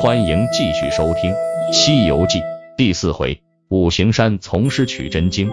欢迎继续收听《西游记》第四回：五行山从师取真经。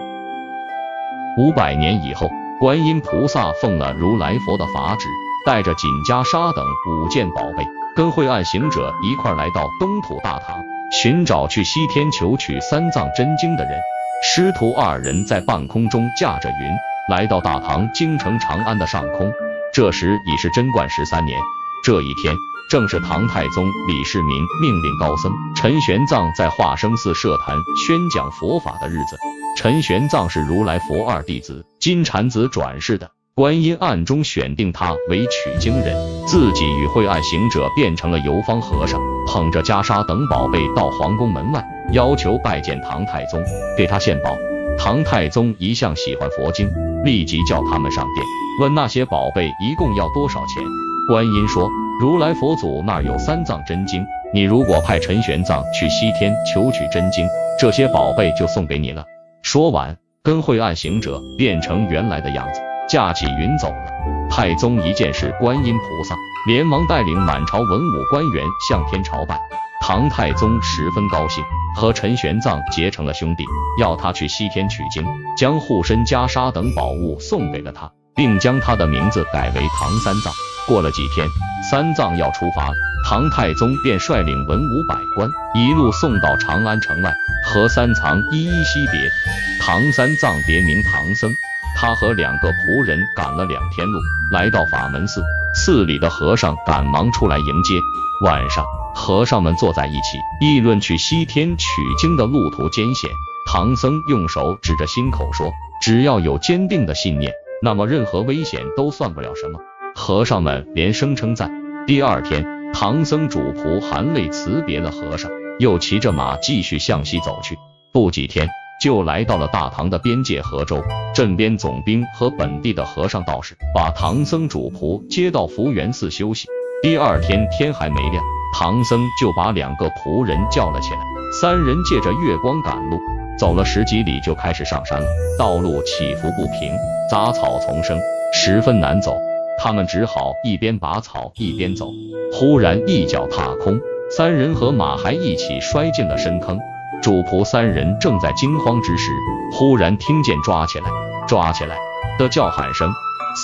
五百年以后，观音菩萨奉了如来佛的法旨，带着锦袈裟等五件宝贝，跟惠岸行者一块来到东土大唐，寻找去西天求取三藏真经的人。师徒二人在半空中驾着云，来到大唐京城长安的上空。这时已是贞观十三年，这一天。正是唐太宗李世民命令高僧陈玄奘在化生寺设坛宣讲佛法的日子。陈玄奘是如来佛二弟子金蝉子转世的，观音暗中选定他为取经人，自己与惠岸行者变成了游方和尚，捧着袈裟等宝贝到皇宫门外，要求拜见唐太宗，给他献宝。唐太宗一向喜欢佛经，立即叫他们上殿，问那些宝贝一共要多少钱。观音说。如来佛祖那儿有三藏真经，你如果派陈玄奘去西天求取真经，这些宝贝就送给你了。说完，跟惠岸行者变成原来的样子，驾起云走了。太宗一见是观音菩萨，连忙带领满朝文武官员向天朝拜。唐太宗十分高兴，和陈玄奘结成了兄弟，要他去西天取经，将护身袈裟等宝物送给了他，并将他的名字改为唐三藏。过了几天，三藏要出发，唐太宗便率领文武百官一路送到长安城外，和三藏依依惜别。唐三藏别名唐僧，他和两个仆人赶了两天路，来到法门寺，寺里的和尚赶忙出来迎接。晚上，和尚们坐在一起议论去西天取经的路途艰险。唐僧用手指着心口说：“只要有坚定的信念，那么任何危险都算不了什么。”和尚们连声称赞。第二天，唐僧主仆含泪辞别了和尚，又骑着马继续向西走去。不几天，就来到了大唐的边界河州。镇边总兵和本地的和尚道士把唐僧主仆接到福源寺休息。第二天天还没亮，唐僧就把两个仆人叫了起来。三人借着月光赶路，走了十几里就开始上山了。道路起伏不平，杂草丛生，十分难走。他们只好一边拔草一边走。忽然一脚踏空，三人和马还一起摔进了深坑。主仆三人正在惊慌之时，忽然听见“抓起来，抓起来”的叫喊声，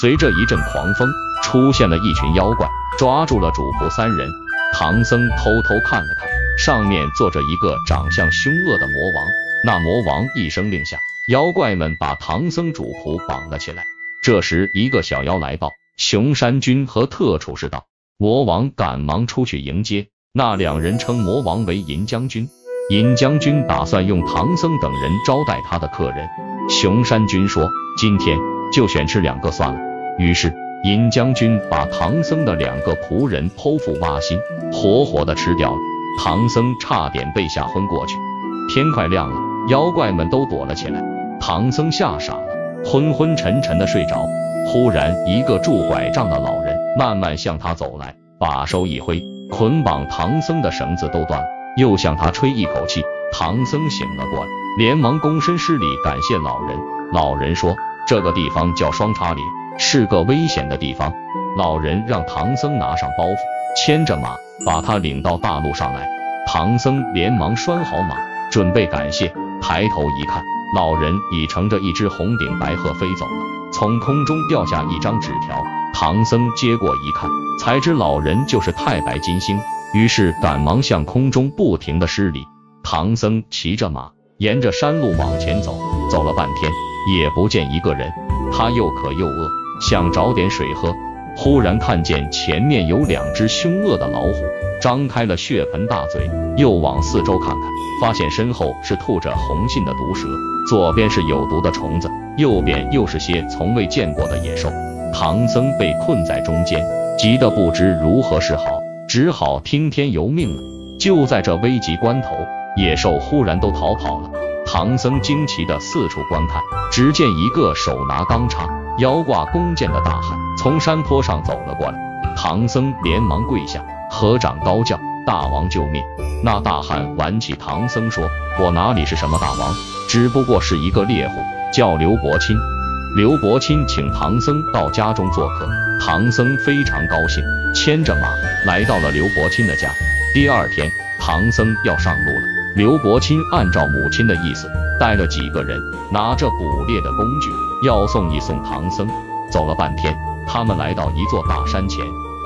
随着一阵狂风，出现了一群妖怪，抓住了主仆三人。唐僧偷偷看了看，上面坐着一个长相凶恶的魔王。那魔王一声令下，妖怪们把唐僧主仆绑了起来。这时，一个小妖来报。熊山君和特处士道，魔王赶忙出去迎接。那两人称魔王为银将军。银将军打算用唐僧等人招待他的客人。熊山君说：“今天就选吃两个算了。”于是银将军把唐僧的两个仆人剖腹挖心，活活的吃掉了。唐僧差点被吓昏过去。天快亮了，妖怪们都躲了起来。唐僧吓傻了，昏昏沉沉的睡着。忽然，一个拄拐杖的老人慢慢向他走来，把手一挥，捆绑唐僧的绳子都断了，又向他吹一口气。唐僧醒了过来，连忙躬身施礼，感谢老人。老人说：“这个地方叫双叉岭，是个危险的地方。”老人让唐僧拿上包袱，牵着马，把他领到大路上来。唐僧连忙拴好马，准备感谢。抬头一看，老人已乘着一只红顶白鹤飞走了。从空中掉下一张纸条，唐僧接过一看，才知老人就是太白金星，于是赶忙向空中不停的施礼。唐僧骑着马，沿着山路往前走，走了半天也不见一个人。他又渴又饿，想找点水喝，忽然看见前面有两只凶恶的老虎，张开了血盆大嘴，又往四周看看，发现身后是吐着红信的毒蛇，左边是有毒的虫子。右边又是些从未见过的野兽，唐僧被困在中间，急得不知如何是好，只好听天由命了。就在这危急关头，野兽忽然都逃跑了。唐僧惊奇的四处观看，只见一个手拿钢叉、腰挂弓箭的大汉从山坡上走了过来。唐僧连忙跪下，合掌高叫：“大王救命！”那大汉挽起唐僧说：“我哪里是什么大王，只不过是一个猎户。”叫刘伯钦，刘伯钦请唐僧到家中做客，唐僧非常高兴，牵着马来到了刘伯钦的家。第二天，唐僧要上路了。刘伯钦按照母亲的意思，带了几个人，拿着捕猎的工具，要送一送唐僧。走了半天，他们来到一座大山前。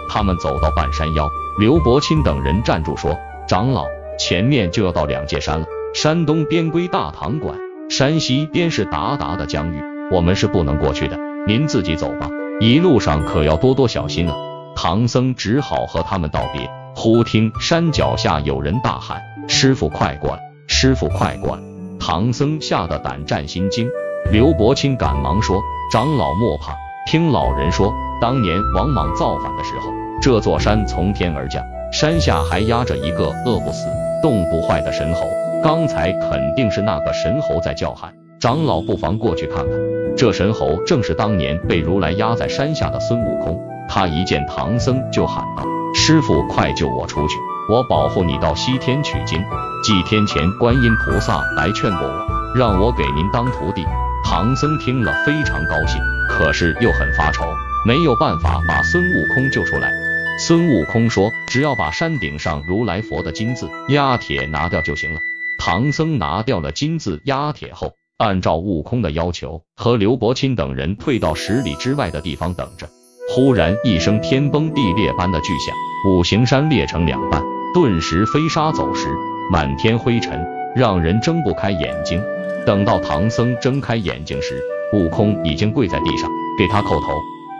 他们走到半山腰，刘伯钦等人站住说：“长老，前面就要到两界山了。山东边归大唐管，山西边是达达的疆域，我们是不能过去的。您自己走吧，一路上可要多多小心啊。”唐僧只好和他们道别。忽听山脚下有人大喊：“师傅快过来！师傅快过来！”唐僧吓得胆战心惊。刘伯钦赶忙说：“长老莫怕，听老人说，当年王莽造反的时候，这座山从天而降，山下还压着一个饿不死、冻不坏的神猴。刚才肯定是那个神猴在叫喊，长老不妨过去看看。这神猴正是当年被如来压在山下的孙悟空。”他一见唐僧就喊道。师傅，快救我出去！我保护你到西天取经。几天前，观音菩萨来劝过我，让我给您当徒弟。唐僧听了非常高兴，可是又很发愁，没有办法把孙悟空救出来。孙悟空说：“只要把山顶上如来佛的金字压铁拿掉就行了。”唐僧拿掉了金字压铁后，按照悟空的要求，和刘伯钦等人退到十里之外的地方等着。忽然一声天崩地裂般的巨响，五行山裂成两半，顿时飞沙走石，满天灰尘，让人睁不开眼睛。等到唐僧睁开眼睛时，悟空已经跪在地上给他叩头。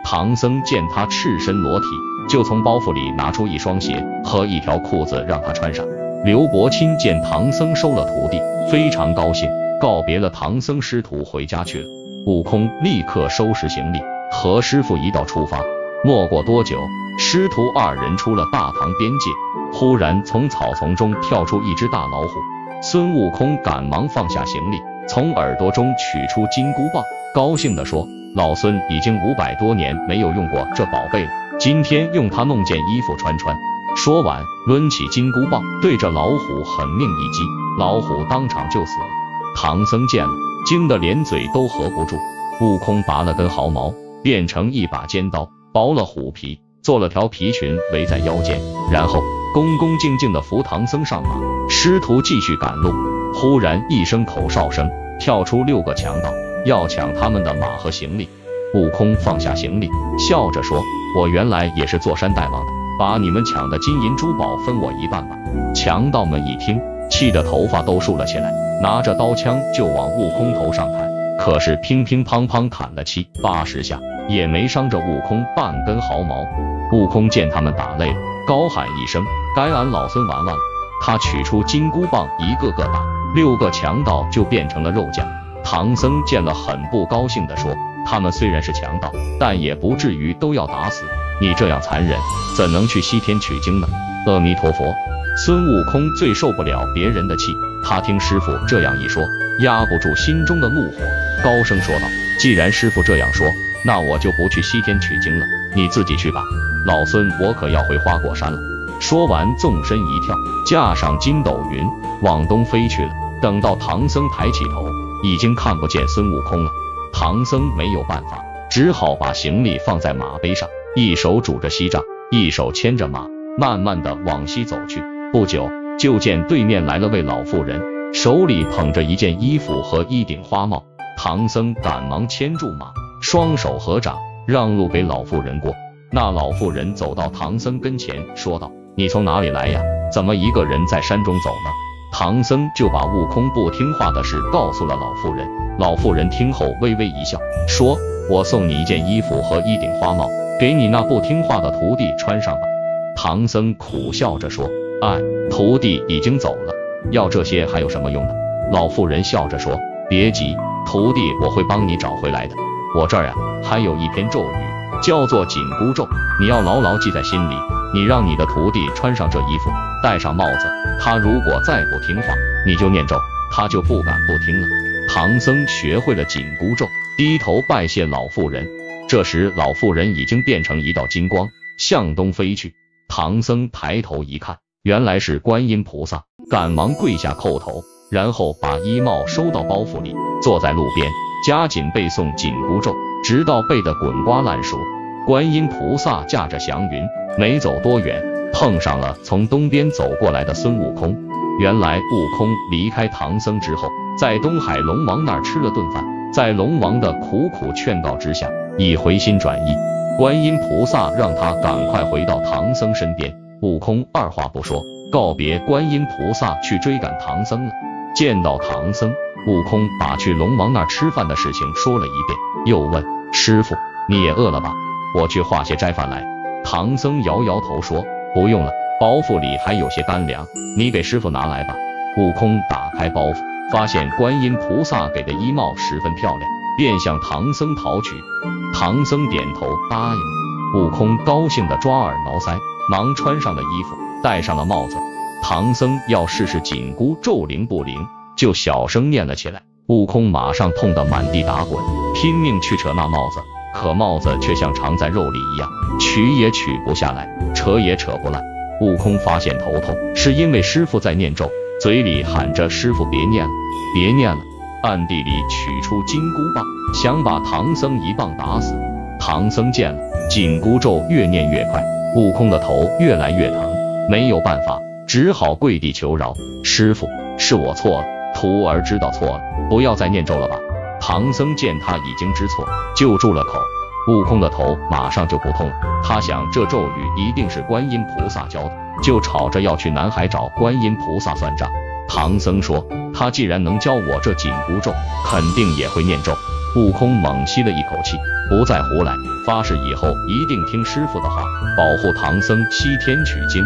唐僧见他赤身裸体，就从包袱里拿出一双鞋和一条裤子让他穿上。刘伯钦见唐僧收了徒弟，非常高兴，告别了唐僧师徒回家去了。悟空立刻收拾行李。和师傅一道出发，没过多久，师徒二人出了大唐边界。忽然从草丛中跳出一只大老虎，孙悟空赶忙放下行李，从耳朵中取出金箍棒，高兴地说：“老孙已经五百多年没有用过这宝贝了，今天用它弄件衣服穿穿。”说完，抡起金箍棒，对着老虎狠命一击，老虎当场就死了。唐僧见了，惊得连嘴都合不住。悟空拔了根毫毛。变成一把尖刀，剥了虎皮，做了条皮裙围在腰间，然后恭恭敬敬地扶唐僧上马。师徒继续赶路，忽然一声口哨声，跳出六个强盗，要抢他们的马和行李。悟空放下行李，笑着说：“我原来也是坐山大王的，把你们抢的金银珠宝分我一半吧。”强盗们一听，气得头发都竖了起来，拿着刀枪就往悟空头上砍。可是乒乒乓乓砍了七八十下，也没伤着悟空半根毫毛。悟空见他们打累了，高喊一声：“该俺老孙玩玩了！”他取出金箍棒，一个个打，六个强盗就变成了肉酱。唐僧见了，很不高兴地说：“他们虽然是强盗，但也不至于都要打死。你这样残忍，怎能去西天取经呢？”阿弥陀佛。孙悟空最受不了别人的气，他听师傅这样一说，压不住心中的怒火。高声说道：“既然师傅这样说，那我就不去西天取经了，你自己去吧。老孙我可要回花果山了。”说完，纵身一跳，驾上筋斗云，往东飞去了。等到唐僧抬起头，已经看不见孙悟空了。唐僧没有办法，只好把行李放在马背上，一手拄着锡杖，一手牵着马，慢慢的往西走去。不久，就见对面来了位老妇人，手里捧着一件衣服和一顶花帽。唐僧赶忙牵住马，双手合掌，让路给老妇人过。那老妇人走到唐僧跟前，说道：“你从哪里来呀？怎么一个人在山中走呢？”唐僧就把悟空不听话的事告诉了老妇人。老妇人听后微微一笑，说：“我送你一件衣服和一顶花帽，给你那不听话的徒弟穿上吧。”唐僧苦笑着说：“哎，徒弟已经走了，要这些还有什么用呢？”老妇人笑着说：“别急。”徒弟，我会帮你找回来的。我这儿呀，还有一篇咒语，叫做紧箍咒，你要牢牢记在心里。你让你的徒弟穿上这衣服，戴上帽子，他如果再不听话，你就念咒，他就不敢不听了。唐僧学会了紧箍咒，低头拜谢老妇人。这时，老妇人已经变成一道金光，向东飞去。唐僧抬头一看，原来是观音菩萨，赶忙跪下叩头。然后把衣帽收到包袱里，坐在路边，加紧背诵紧箍咒，直到背得滚瓜烂熟。观音菩萨驾着祥云，没走多远，碰上了从东边走过来的孙悟空。原来悟空离开唐僧之后，在东海龙王那儿吃了顿饭，在龙王的苦苦劝告之下，已回心转意。观音菩萨让他赶快回到唐僧身边。悟空二话不说，告别观音菩萨去追赶唐僧了。见到唐僧，悟空把去龙王那儿吃饭的事情说了一遍，又问师傅：“你也饿了吧？我去化些斋饭来。”唐僧摇摇头说：“不用了，包袱里还有些干粮，你给师傅拿来吧。”悟空打开包袱，发现观音菩萨给的衣帽十分漂亮，便向唐僧讨取。唐僧点头答应。悟空高兴地抓耳挠腮，忙穿上了衣服，戴上了帽子。唐僧要试试紧箍咒灵不灵，就小声念了起来。悟空马上痛得满地打滚，拼命去扯那帽子，可帽子却像藏在肉里一样，取也取不下来，扯也扯不烂。悟空发现头痛，是因为师傅在念咒，嘴里喊着：“师傅别念了，别念了。”暗地里取出金箍棒，想把唐僧一棒打死。唐僧见了，紧箍咒越念越快，悟空的头越来越疼，没有办法。只好跪地求饶，师傅，是我错了，徒儿知道错了，不要再念咒了吧。唐僧见他已经知错，就住了口。悟空的头马上就不痛了。他想这咒语一定是观音菩萨教的，就吵着要去南海找观音菩萨算账。唐僧说，他既然能教我这紧箍咒，肯定也会念咒。悟空猛吸了一口气，不再胡来，发誓以后一定听师傅的话，保护唐僧西天取经。